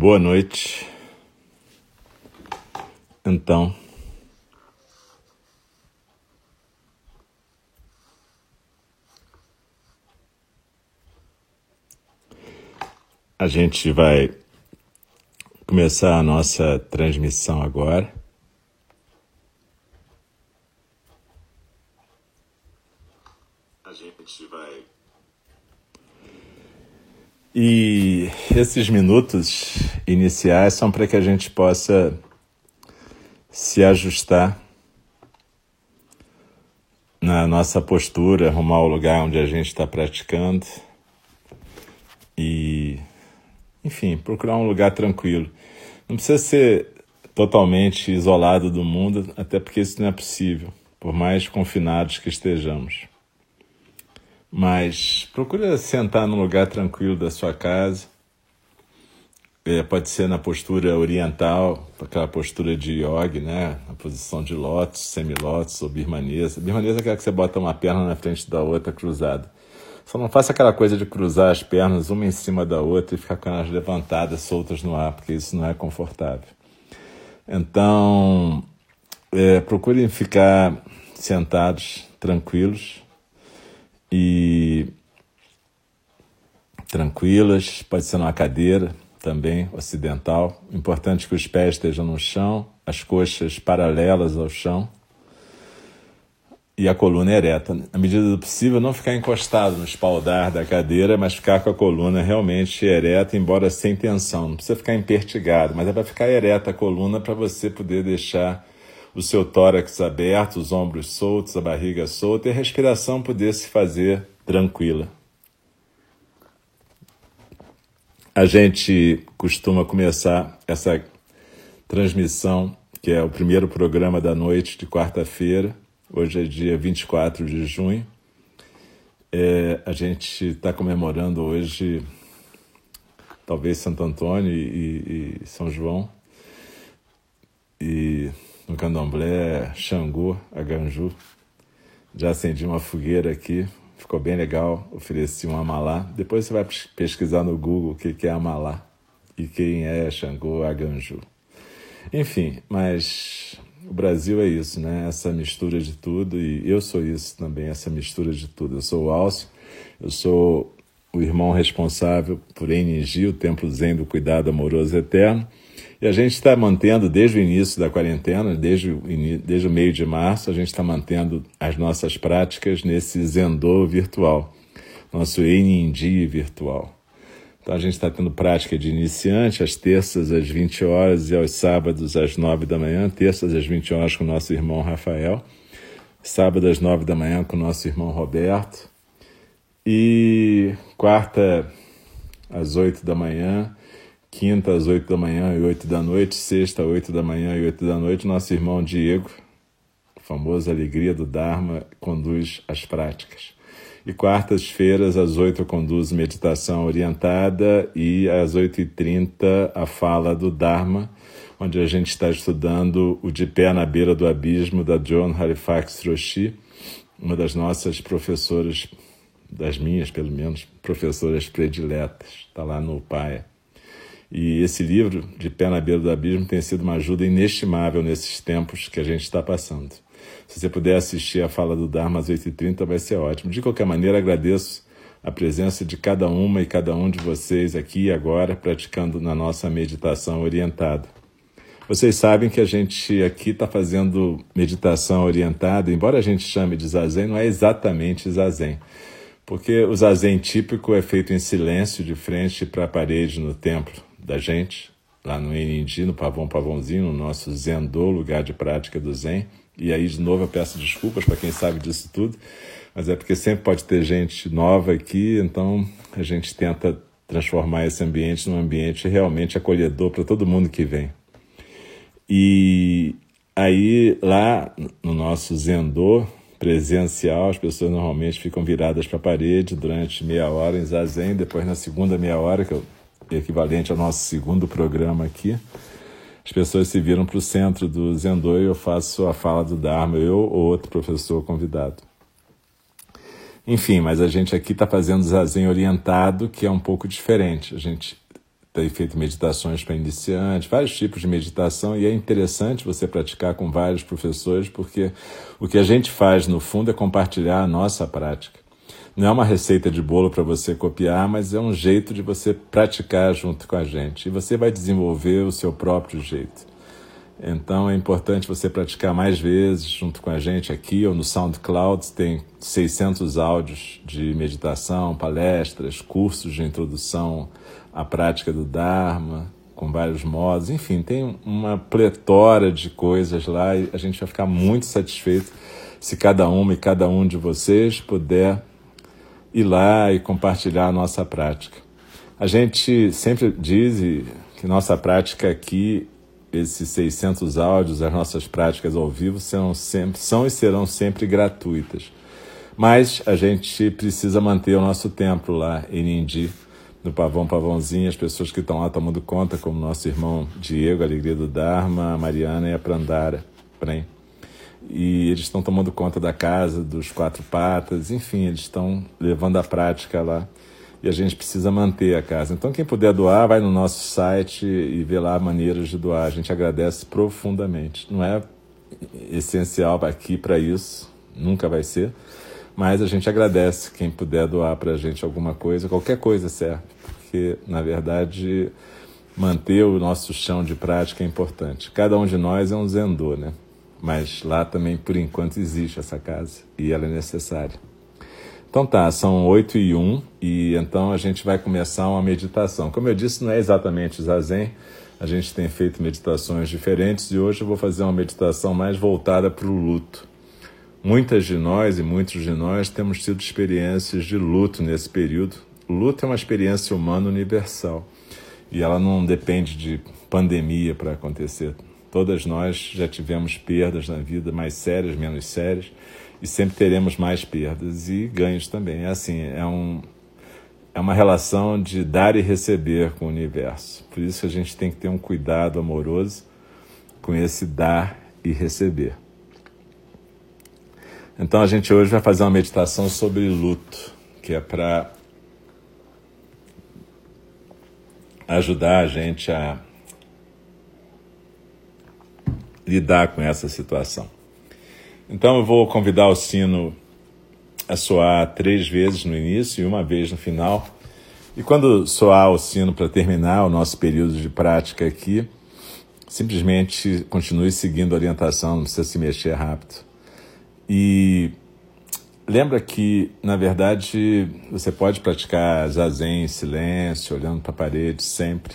Boa noite. Então, a gente vai começar a nossa transmissão agora. A gente vai. E esses minutos iniciais são para que a gente possa se ajustar na nossa postura, arrumar o lugar onde a gente está praticando e, enfim, procurar um lugar tranquilo. Não precisa ser totalmente isolado do mundo, até porque isso não é possível, por mais confinados que estejamos. Mas procura sentar num lugar tranquilo da sua casa. É, pode ser na postura oriental, aquela postura de yoga, né? Na posição de lótus, semilótus ou birmanesa. Birmanesa é aquela que você bota uma perna na frente da outra cruzada. Só não faça aquela coisa de cruzar as pernas uma em cima da outra e ficar com elas levantadas, soltas no ar, porque isso não é confortável. Então, é, procurem ficar sentados, tranquilos, e tranquilas, pode ser numa cadeira também, ocidental. Importante que os pés estejam no chão, as coxas paralelas ao chão e a coluna ereta. Na medida do possível, não ficar encostado no espaldar da cadeira, mas ficar com a coluna realmente ereta, embora sem tensão. Não precisa ficar empertigado, mas é para ficar ereta a coluna para você poder deixar o seu tórax aberto, os ombros soltos, a barriga solta e a respiração poder se fazer tranquila. A gente costuma começar essa transmissão, que é o primeiro programa da noite de quarta-feira. Hoje é dia 24 de junho. É, a gente está comemorando hoje, talvez Santo Antônio e, e São João. E no candomblé Xangô, Aganju. Já acendi uma fogueira aqui, ficou bem legal, ofereci um amalá. Depois você vai pesquisar no Google o que é amalá e quem é Xangô, Aganju. Enfim, mas o Brasil é isso, né? Essa mistura de tudo e eu sou isso também, essa mistura de tudo. Eu sou o Alcio, eu sou o irmão responsável por Enigi, o Templo Zen do Cuidado Amoroso Eterno, e a gente está mantendo desde o início da quarentena, desde o, desde o meio de março, a gente está mantendo as nossas práticas nesse Zendô virtual, nosso Enindi virtual. Então a gente está tendo prática de iniciante às terças às 20 horas e aos sábados às 9 da manhã, terças às 20 horas com o nosso irmão Rafael, sábado às 9 da manhã com o nosso irmão Roberto e quarta às 8 da manhã quinta às oito da manhã e oito da noite, sexta, oito da manhã e oito da noite, nosso irmão Diego, famoso Alegria do Dharma, conduz as práticas. E quartas-feiras, às oito, eu conduzo meditação orientada e às oito e trinta, a fala do Dharma, onde a gente está estudando o De Pé na Beira do Abismo, da John Halifax Roshi, uma das nossas professoras, das minhas, pelo menos, professoras prediletas. Está lá no PAE. E esse livro, De Pé na Beira do Abismo, tem sido uma ajuda inestimável nesses tempos que a gente está passando. Se você puder assistir a fala do Dharma às 8h30, vai ser ótimo. De qualquer maneira, agradeço a presença de cada uma e cada um de vocês aqui e agora, praticando na nossa meditação orientada. Vocês sabem que a gente aqui está fazendo meditação orientada, embora a gente chame de zazen, não é exatamente zazen. Porque o zazen típico é feito em silêncio, de frente para a parede no templo da gente, lá no Enindi, no Pavão Pavãozinho, no nosso Zendô, lugar de prática do Zen. E aí, de novo, eu peço desculpas para quem sabe disso tudo, mas é porque sempre pode ter gente nova aqui, então a gente tenta transformar esse ambiente num ambiente realmente acolhedor para todo mundo que vem. E aí, lá no nosso Zendô presencial, as pessoas normalmente ficam viradas para a parede durante meia hora em Zazen, depois na segunda meia hora, que eu equivalente ao nosso segundo programa aqui, as pessoas se viram para o centro do Zendô e eu faço a fala do Dharma, eu ou outro professor convidado. Enfim, mas a gente aqui está fazendo zazen orientado, que é um pouco diferente. A gente tem feito meditações para iniciantes, vários tipos de meditação, e é interessante você praticar com vários professores, porque o que a gente faz, no fundo, é compartilhar a nossa prática. Não é uma receita de bolo para você copiar, mas é um jeito de você praticar junto com a gente. E você vai desenvolver o seu próprio jeito. Então é importante você praticar mais vezes junto com a gente aqui ou no SoundCloud. Tem 600 áudios de meditação, palestras, cursos de introdução à prática do Dharma, com vários modos. Enfim, tem uma pletora de coisas lá e a gente vai ficar muito satisfeito se cada uma e cada um de vocês puder ir lá e compartilhar a nossa prática. A gente sempre diz que nossa prática aqui esses 600 áudios, as nossas práticas ao vivo serão sempre, são e serão sempre gratuitas. Mas a gente precisa manter o nosso templo lá em Nindi, no Pavão Pavãozinho, as pessoas que estão lá tomando conta, como nosso irmão Diego, Alegria do Dharma, a Mariana e a Prandara. Prem. E eles estão tomando conta da casa, dos quatro patas, enfim, eles estão levando a prática lá e a gente precisa manter a casa. Então, quem puder doar, vai no nosso site e vê lá maneiras de doar. A gente agradece profundamente. Não é essencial aqui para isso, nunca vai ser, mas a gente agradece quem puder doar para a gente alguma coisa, qualquer coisa serve, porque, na verdade, manter o nosso chão de prática é importante. Cada um de nós é um zendô, né? Mas lá também, por enquanto, existe essa casa e ela é necessária. Então tá, são 8 e 1 e então a gente vai começar uma meditação. Como eu disse, não é exatamente zazen, a gente tem feito meditações diferentes e hoje eu vou fazer uma meditação mais voltada para o luto. Muitas de nós e muitos de nós temos tido experiências de luto nesse período. Luto é uma experiência humana universal e ela não depende de pandemia para acontecer. Todas nós já tivemos perdas na vida, mais sérias, menos sérias e sempre teremos mais perdas e ganhos também. É assim, é, um, é uma relação de dar e receber com o universo. Por isso a gente tem que ter um cuidado amoroso com esse dar e receber. Então a gente hoje vai fazer uma meditação sobre luto, que é para ajudar a gente a lidar com essa situação. Então eu vou convidar o sino a soar três vezes no início e uma vez no final. E quando soar o sino para terminar o nosso período de prática aqui, simplesmente continue seguindo a orientação, não precisa se mexer rápido. E lembra que, na verdade, você pode praticar zazen em silêncio, olhando para a parede sempre.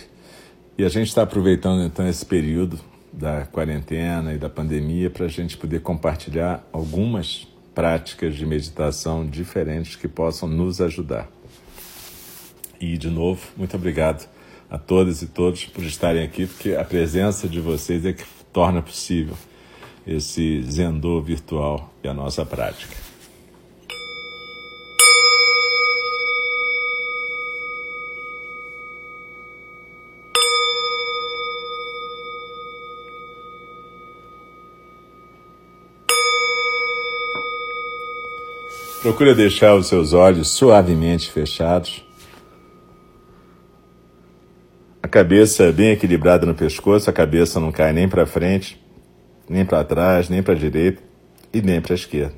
E a gente está aproveitando então esse período da quarentena e da pandemia para a gente poder compartilhar algumas práticas de meditação diferentes que possam nos ajudar. E, de novo, muito obrigado a todas e todos por estarem aqui, porque a presença de vocês é que torna possível esse Zendô virtual e a nossa prática. Procure deixar os seus olhos suavemente fechados. A cabeça bem equilibrada no pescoço, a cabeça não cai nem para frente, nem para trás, nem para a direita e nem para a esquerda.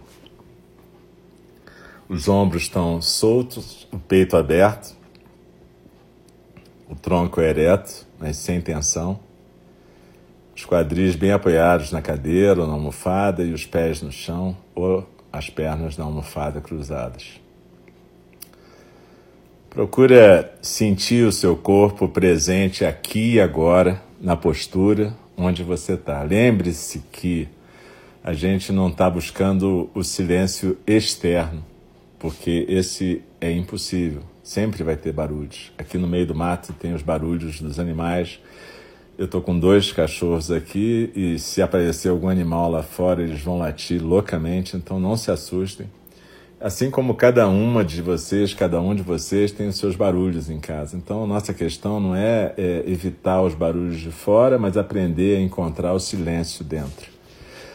Os ombros estão soltos, o peito aberto, o tronco é ereto, mas sem tensão. Os quadris bem apoiados na cadeira ou na almofada e os pés no chão ou as pernas na almofada cruzadas. Procura sentir o seu corpo presente aqui e agora, na postura onde você está. Lembre-se que a gente não está buscando o silêncio externo, porque esse é impossível. Sempre vai ter barulhos. Aqui no meio do mato tem os barulhos dos animais eu estou com dois cachorros aqui e se aparecer algum animal lá fora, eles vão latir loucamente, então não se assustem. Assim como cada uma de vocês, cada um de vocês tem os seus barulhos em casa. Então, a nossa questão não é, é evitar os barulhos de fora, mas aprender a encontrar o silêncio dentro.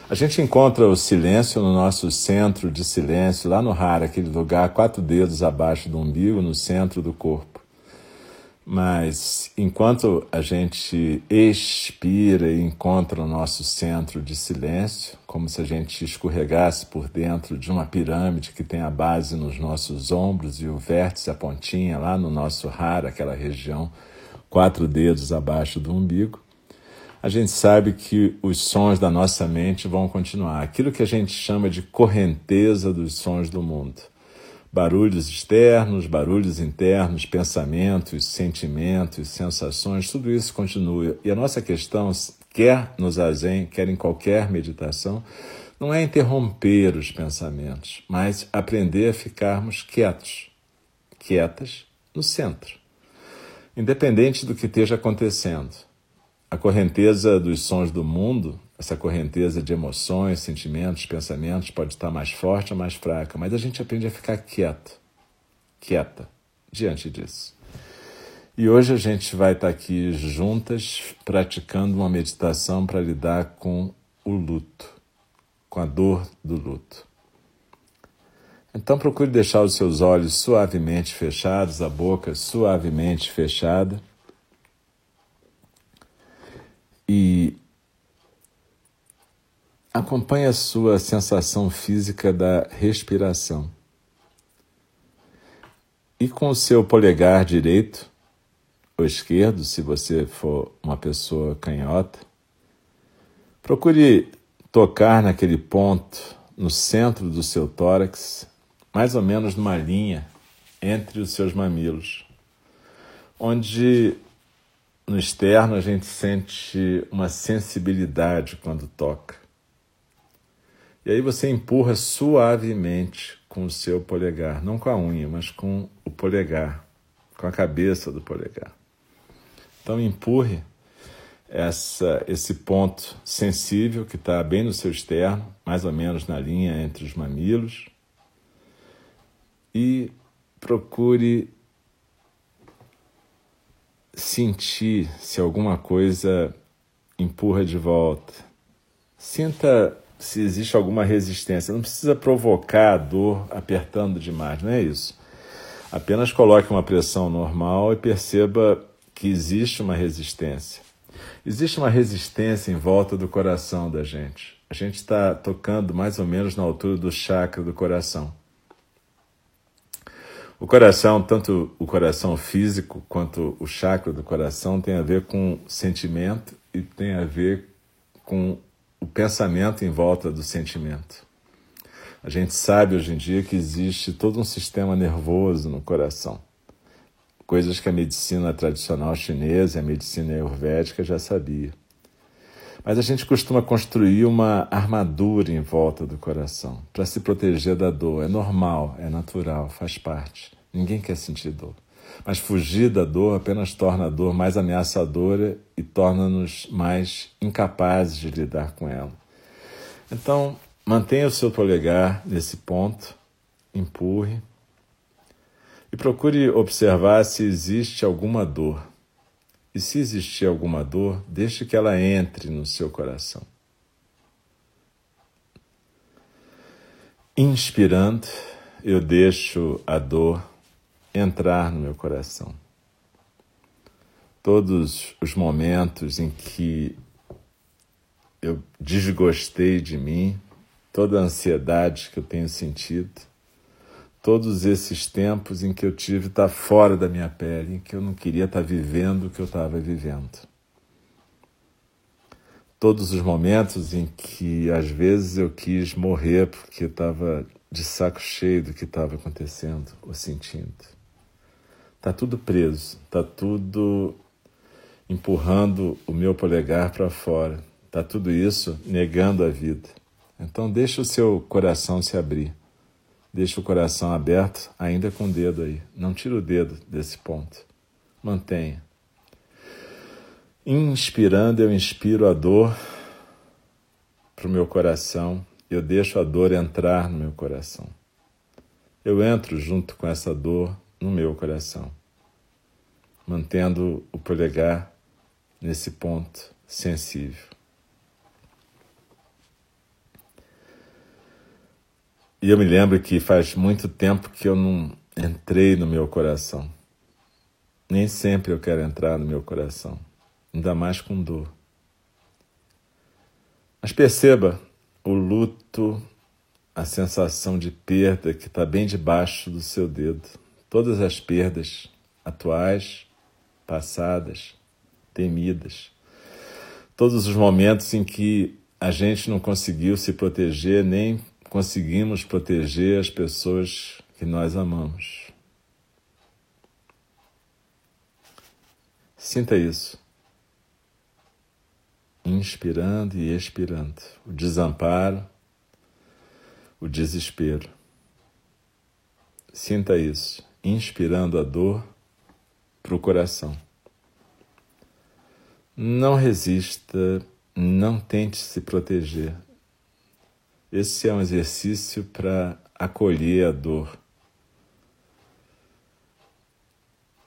A gente encontra o silêncio no nosso centro de silêncio, lá no Hara, aquele lugar quatro dedos abaixo do umbigo, no centro do corpo. Mas enquanto a gente expira e encontra o nosso centro de silêncio, como se a gente escorregasse por dentro de uma pirâmide que tem a base nos nossos ombros e o vértice, a pontinha lá no nosso raro, aquela região quatro dedos abaixo do umbigo, a gente sabe que os sons da nossa mente vão continuar. Aquilo que a gente chama de correnteza dos sons do mundo barulhos externos, barulhos internos, pensamentos, sentimentos, sensações, tudo isso continua. E a nossa questão, quer no zazen, quer em qualquer meditação, não é interromper os pensamentos, mas aprender a ficarmos quietos, quietas no centro, independente do que esteja acontecendo. A correnteza dos sons do mundo essa correnteza de emoções, sentimentos, pensamentos pode estar mais forte ou mais fraca, mas a gente aprende a ficar quieto, quieta diante disso. E hoje a gente vai estar aqui juntas praticando uma meditação para lidar com o luto, com a dor do luto. Então procure deixar os seus olhos suavemente fechados, a boca suavemente fechada. E Acompanhe a sua sensação física da respiração. E com o seu polegar direito, ou esquerdo, se você for uma pessoa canhota, procure tocar naquele ponto no centro do seu tórax, mais ou menos numa linha entre os seus mamilos, onde no externo a gente sente uma sensibilidade quando toca. E aí você empurra suavemente com o seu polegar, não com a unha, mas com o polegar, com a cabeça do polegar. Então empurre essa, esse ponto sensível que está bem no seu externo, mais ou menos na linha entre os mamilos, e procure sentir se alguma coisa empurra de volta. Sinta se existe alguma resistência. Não precisa provocar a dor apertando demais, não é isso. Apenas coloque uma pressão normal e perceba que existe uma resistência. Existe uma resistência em volta do coração da gente. A gente está tocando mais ou menos na altura do chakra do coração. O coração, tanto o coração físico quanto o chakra do coração, tem a ver com sentimento e tem a ver com o pensamento em volta do sentimento. A gente sabe hoje em dia que existe todo um sistema nervoso no coração. Coisas que a medicina tradicional chinesa e a medicina ayurvédica já sabia. Mas a gente costuma construir uma armadura em volta do coração para se proteger da dor. É normal, é natural, faz parte. Ninguém quer sentir dor. Mas fugir da dor apenas torna a dor mais ameaçadora e torna-nos mais incapazes de lidar com ela. Então, mantenha o seu polegar nesse ponto, empurre e procure observar se existe alguma dor. E se existir alguma dor, deixe que ela entre no seu coração. Inspirando, eu deixo a dor entrar no meu coração. Todos os momentos em que eu desgostei de mim, toda a ansiedade que eu tenho sentido, todos esses tempos em que eu tive estar fora da minha pele, em que eu não queria estar vivendo o que eu estava vivendo. Todos os momentos em que às vezes eu quis morrer porque estava de saco cheio do que estava acontecendo ou sentindo. Tá tudo preso, tá tudo empurrando o meu polegar para fora. Tá tudo isso negando a vida. Então deixa o seu coração se abrir. Deixa o coração aberto, ainda com o dedo aí. Não tira o dedo desse ponto. Mantenha. Inspirando, eu inspiro a dor para o meu coração. Eu deixo a dor entrar no meu coração. Eu entro junto com essa dor no meu coração, mantendo o polegar nesse ponto sensível. E eu me lembro que faz muito tempo que eu não entrei no meu coração. Nem sempre eu quero entrar no meu coração, ainda mais com dor. Mas perceba o luto, a sensação de perda que está bem debaixo do seu dedo. Todas as perdas atuais, passadas, temidas. Todos os momentos em que a gente não conseguiu se proteger, nem conseguimos proteger as pessoas que nós amamos. Sinta isso. Inspirando e expirando. O desamparo, o desespero. Sinta isso. Inspirando a dor para o coração. Não resista, não tente se proteger. Esse é um exercício para acolher a dor.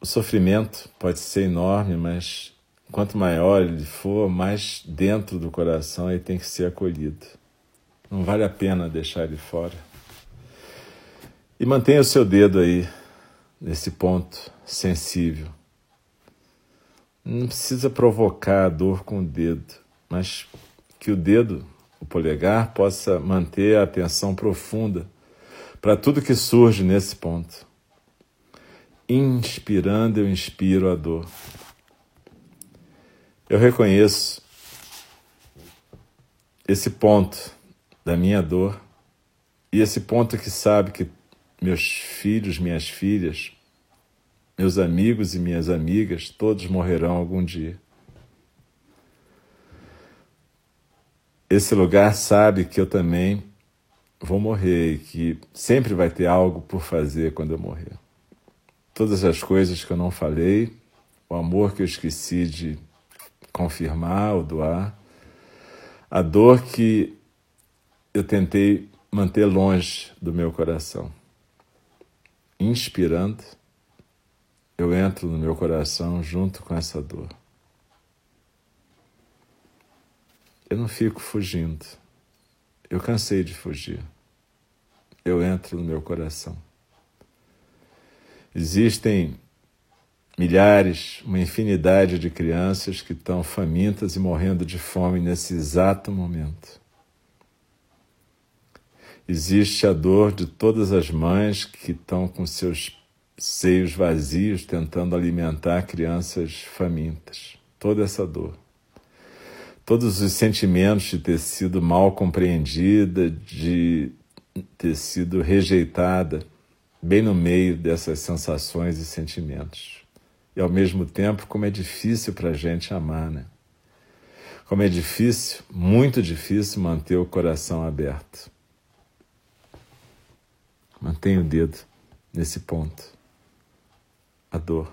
O sofrimento pode ser enorme, mas quanto maior ele for, mais dentro do coração ele tem que ser acolhido. Não vale a pena deixar ele fora. E mantenha o seu dedo aí, nesse ponto sensível. Não precisa provocar a dor com o dedo, mas que o dedo, o polegar, possa manter a atenção profunda para tudo que surge nesse ponto. Inspirando, eu inspiro a dor. Eu reconheço esse ponto da minha dor e esse ponto que sabe que meus filhos, minhas filhas, meus amigos e minhas amigas, todos morrerão algum dia. Esse lugar sabe que eu também vou morrer e que sempre vai ter algo por fazer quando eu morrer. Todas as coisas que eu não falei, o amor que eu esqueci de confirmar ou doar, a dor que eu tentei manter longe do meu coração. Inspirando, eu entro no meu coração junto com essa dor. Eu não fico fugindo. Eu cansei de fugir. Eu entro no meu coração. Existem milhares, uma infinidade de crianças que estão famintas e morrendo de fome nesse exato momento. Existe a dor de todas as mães que estão com seus seios vazios tentando alimentar crianças famintas. Toda essa dor. Todos os sentimentos de ter sido mal compreendida, de ter sido rejeitada, bem no meio dessas sensações e sentimentos. E ao mesmo tempo, como é difícil para a gente amar, né? Como é difícil, muito difícil, manter o coração aberto. Mantenha o dedo nesse ponto a dor.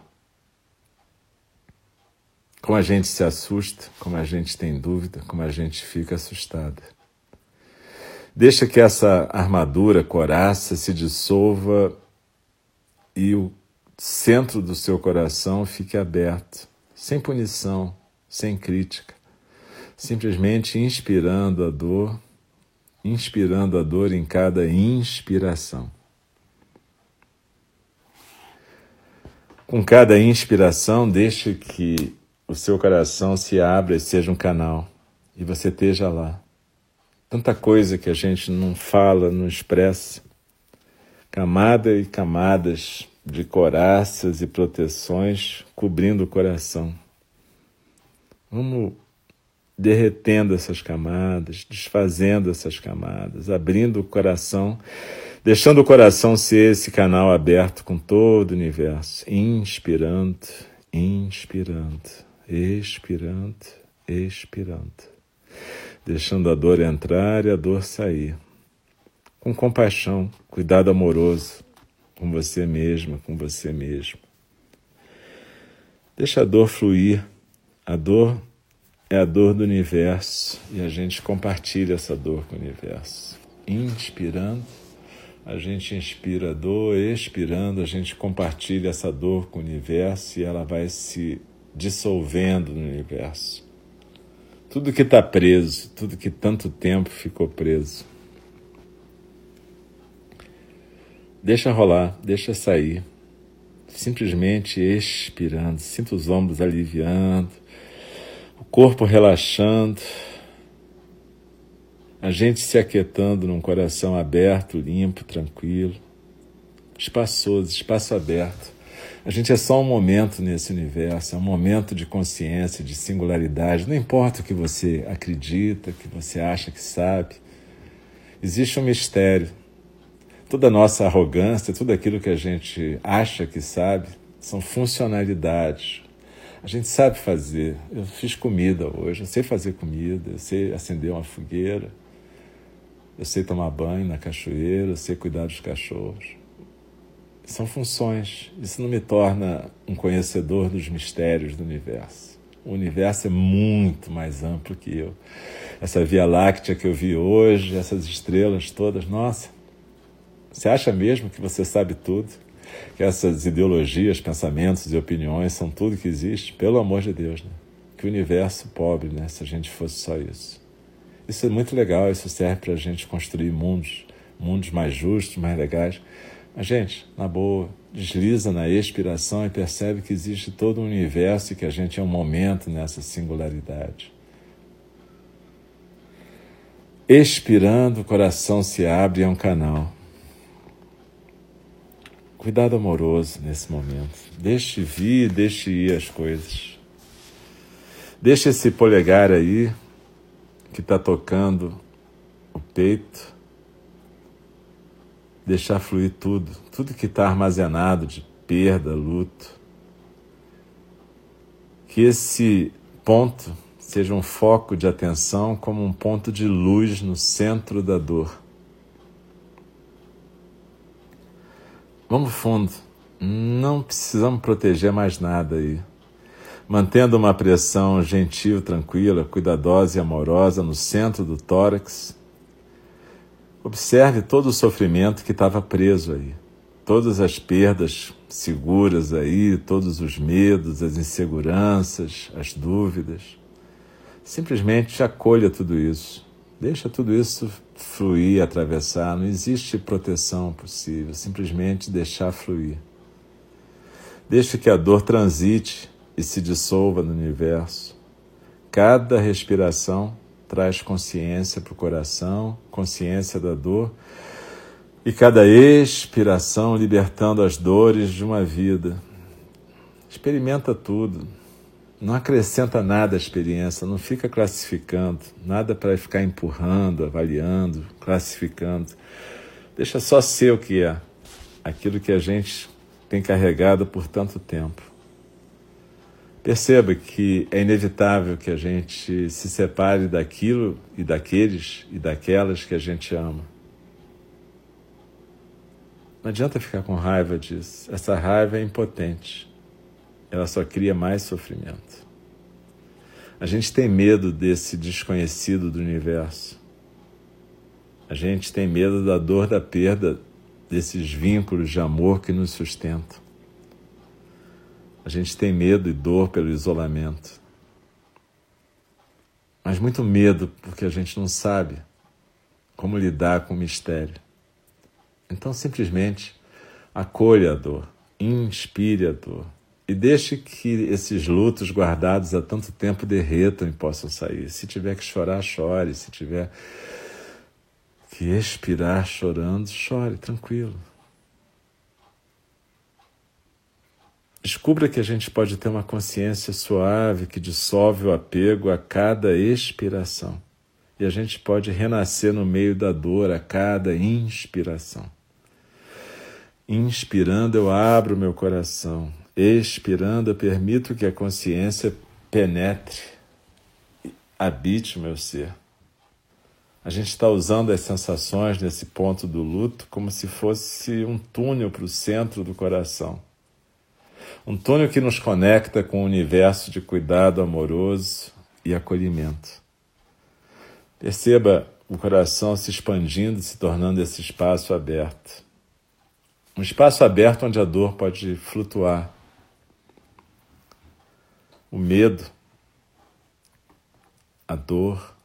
Como a gente se assusta, como a gente tem dúvida, como a gente fica assustada. Deixa que essa armadura coraça se dissolva e o centro do seu coração fique aberto, sem punição, sem crítica, simplesmente inspirando a dor, inspirando a dor em cada inspiração. Com cada inspiração, deixe que o seu coração se abra e seja um canal e você esteja lá. Tanta coisa que a gente não fala, não expressa, camada e camadas de coraças e proteções cobrindo o coração. Vamos derretendo essas camadas, desfazendo essas camadas, abrindo o coração deixando o coração ser esse canal aberto com todo o universo, inspirando, inspirando, expirando, expirando, deixando a dor entrar e a dor sair, com compaixão, cuidado amoroso com você mesma, com você mesmo. Deixa a dor fluir. A dor é a dor do universo e a gente compartilha essa dor com o universo. Inspirando a gente inspira dor, expirando, a gente compartilha essa dor com o universo e ela vai se dissolvendo no universo. Tudo que está preso, tudo que tanto tempo ficou preso. Deixa rolar, deixa sair. simplesmente expirando. Sinta os ombros aliviando, o corpo relaxando, a gente se aquietando num coração aberto, limpo, tranquilo, espaçoso, espaço aberto. A gente é só um momento nesse universo, é um momento de consciência, de singularidade. Não importa o que você acredita, o que você acha que sabe, existe um mistério toda a nossa arrogância, tudo aquilo que a gente acha que sabe, são funcionalidades. A gente sabe fazer. Eu fiz comida hoje, eu sei fazer comida, eu sei acender uma fogueira, eu sei tomar banho na cachoeira, eu sei cuidar dos cachorros. São funções. Isso não me torna um conhecedor dos mistérios do universo. O universo é muito mais amplo que eu. Essa Via Láctea que eu vi hoje, essas estrelas todas, nossa, você acha mesmo que você sabe tudo? Que essas ideologias, pensamentos e opiniões são tudo que existe? Pelo amor de Deus, né? Que universo pobre, né? Se a gente fosse só isso. Isso é muito legal, isso serve para a gente construir mundos, mundos mais justos, mais legais. Mas, gente, na boa, desliza na expiração e percebe que existe todo um universo e que a gente é um momento nessa singularidade. Expirando, o coração se abre e é um canal. Cuidado amoroso nesse momento. Deixe vir, deixe ir as coisas. Deixe esse polegar aí que está tocando o peito. Deixar fluir tudo, tudo que está armazenado de perda, luto. Que esse ponto seja um foco de atenção como um ponto de luz no centro da dor. Vamos fundo. Não precisamos proteger mais nada aí. Mantendo uma pressão gentil, tranquila, cuidadosa e amorosa no centro do tórax. Observe todo o sofrimento que estava preso aí. Todas as perdas seguras aí, todos os medos, as inseguranças, as dúvidas. Simplesmente acolha tudo isso. Deixa tudo isso fluir, atravessar. Não existe proteção possível, simplesmente deixar fluir. Deixe que a dor transite e se dissolva no universo. Cada respiração traz consciência para o coração, consciência da dor, e cada expiração libertando as dores de uma vida. Experimenta tudo. Não acrescenta nada à experiência, não fica classificando, nada para ficar empurrando, avaliando, classificando. Deixa só ser o que é, aquilo que a gente tem carregado por tanto tempo. Perceba que é inevitável que a gente se separe daquilo e daqueles e daquelas que a gente ama. Não adianta ficar com raiva disso. Essa raiva é impotente ela só cria mais sofrimento. A gente tem medo desse desconhecido do universo. A gente tem medo da dor da perda desses vínculos de amor que nos sustentam. A gente tem medo e dor pelo isolamento. Mas muito medo porque a gente não sabe como lidar com o mistério. Então, simplesmente acolha a dor, inspire a dor, e deixe que esses lutos guardados há tanto tempo derretam e possam sair. Se tiver que chorar, chore. Se tiver que expirar chorando, chore, tranquilo. Descubra que a gente pode ter uma consciência suave que dissolve o apego a cada expiração. E a gente pode renascer no meio da dor a cada inspiração. Inspirando, eu abro meu coração Expirando, eu permito que a consciência penetre, habite o meu ser. A gente está usando as sensações nesse ponto do luto como se fosse um túnel para o centro do coração. Um túnel que nos conecta com o universo de cuidado amoroso e acolhimento. Perceba o coração se expandindo, se tornando esse espaço aberto. Um espaço aberto onde a dor pode flutuar, o medo, a dor,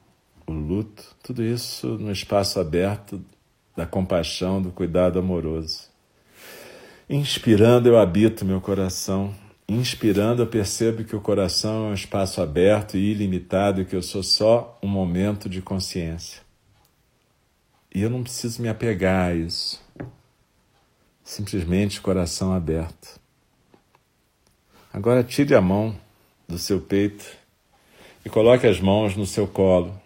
o luto, tudo isso no espaço aberto da compaixão, do cuidado amoroso. Inspirando, eu habito meu coração. Inspirando, eu percebo que o coração é um espaço aberto e ilimitado e que eu sou só um momento de consciência. E eu não preciso me apegar a isso. Simplesmente coração aberto. Agora tire a mão do seu peito e coloque as mãos no seu colo,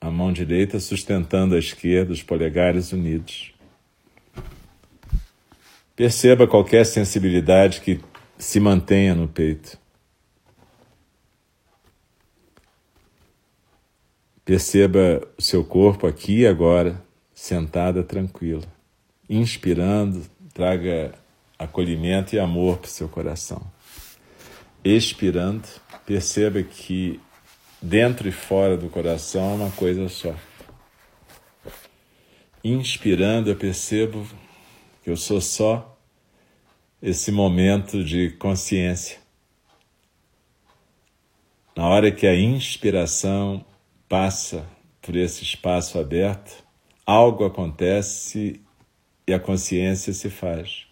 a mão direita sustentando a esquerda, os polegares unidos. Perceba qualquer sensibilidade que se mantenha no peito. Perceba o seu corpo aqui e agora, sentada tranquila. Inspirando, traga acolhimento e amor para o seu coração. Expirando, perceba que dentro e fora do coração é uma coisa só. Inspirando, eu percebo que eu sou só esse momento de consciência. Na hora que a inspiração passa por esse espaço aberto, algo acontece e a consciência se faz.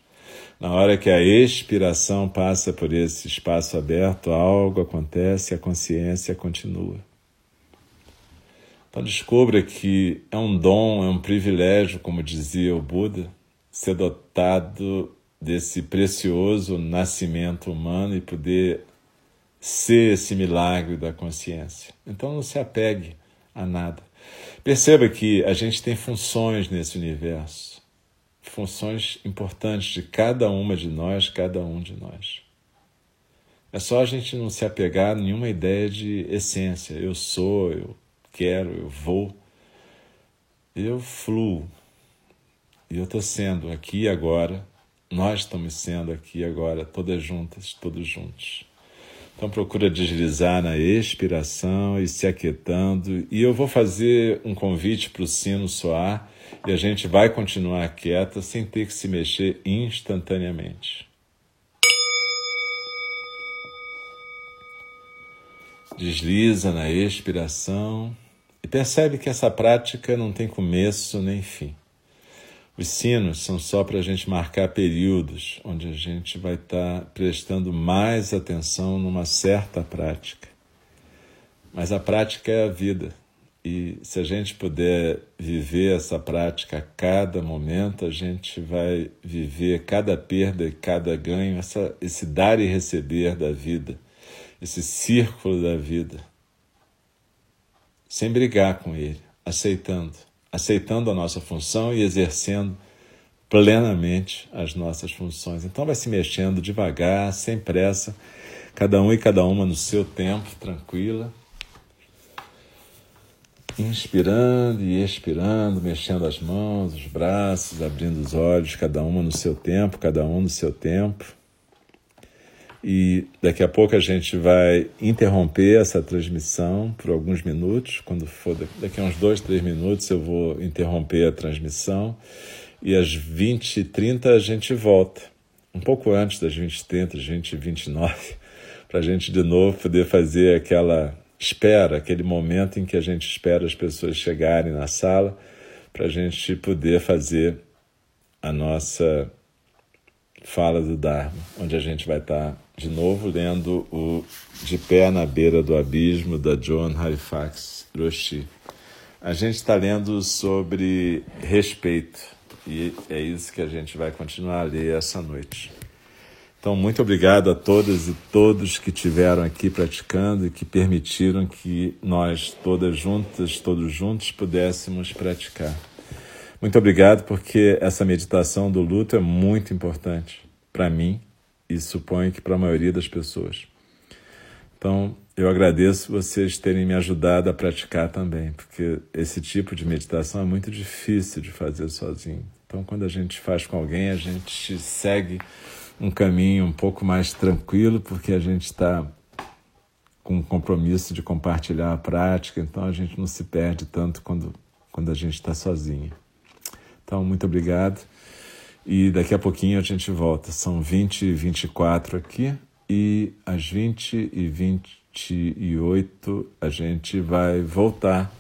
Na hora que a expiração passa por esse espaço aberto, algo acontece e a consciência continua. Então descubra que é um dom, é um privilégio, como dizia o Buda, ser dotado desse precioso nascimento humano e poder ser esse milagre da consciência. Então não se apegue a nada. Perceba que a gente tem funções nesse universo, funções importantes de cada uma de nós, cada um de nós. É só a gente não se apegar a nenhuma ideia de essência. Eu sou, eu quero, eu vou. Eu fluo. E eu estou sendo aqui agora. Nós estamos sendo aqui agora, todas juntas, todos juntos. Então procura deslizar na expiração e se aquietando. E eu vou fazer um convite para o sino soar e a gente vai continuar quieta sem ter que se mexer instantaneamente. Desliza na expiração e percebe que essa prática não tem começo nem fim. Os sinos são só para a gente marcar períodos onde a gente vai estar tá prestando mais atenção numa certa prática. Mas a prática é a vida. E se a gente puder viver essa prática a cada momento, a gente vai viver cada perda e cada ganho, essa, esse dar e receber da vida, esse círculo da vida, sem brigar com ele, aceitando aceitando a nossa função e exercendo plenamente as nossas funções. Então vai se mexendo devagar, sem pressa, cada um e cada uma no seu tempo, tranquila. Inspirando e expirando, mexendo as mãos, os braços, abrindo os olhos, cada uma no seu tempo, cada um no seu tempo. E daqui a pouco a gente vai interromper essa transmissão por alguns minutos. Quando for daqui a uns dois, três minutos, eu vou interromper a transmissão. E às 20h30 a gente volta. Um pouco antes das 20h30, 20h29, para a gente de novo poder fazer aquela espera, aquele momento em que a gente espera as pessoas chegarem na sala, para a gente poder fazer a nossa fala do Dharma, onde a gente vai estar de novo lendo o De Pé na Beira do Abismo, da John Halifax Roshi. A gente está lendo sobre respeito e é isso que a gente vai continuar a ler essa noite. Então, muito obrigado a todas e todos que estiveram aqui praticando e que permitiram que nós, todas juntas, todos juntos, pudéssemos praticar. Muito obrigado, porque essa meditação do luto é muito importante para mim e suponho que para a maioria das pessoas. Então, eu agradeço vocês terem me ajudado a praticar também, porque esse tipo de meditação é muito difícil de fazer sozinho. Então, quando a gente faz com alguém, a gente segue um caminho um pouco mais tranquilo, porque a gente está com o compromisso de compartilhar a prática, então a gente não se perde tanto quando, quando a gente está sozinho. Então, muito obrigado. E daqui a pouquinho a gente volta. São 20 e 24 aqui. E às 20 e 28 a gente vai voltar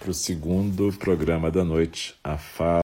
para o segundo programa da noite, a fala.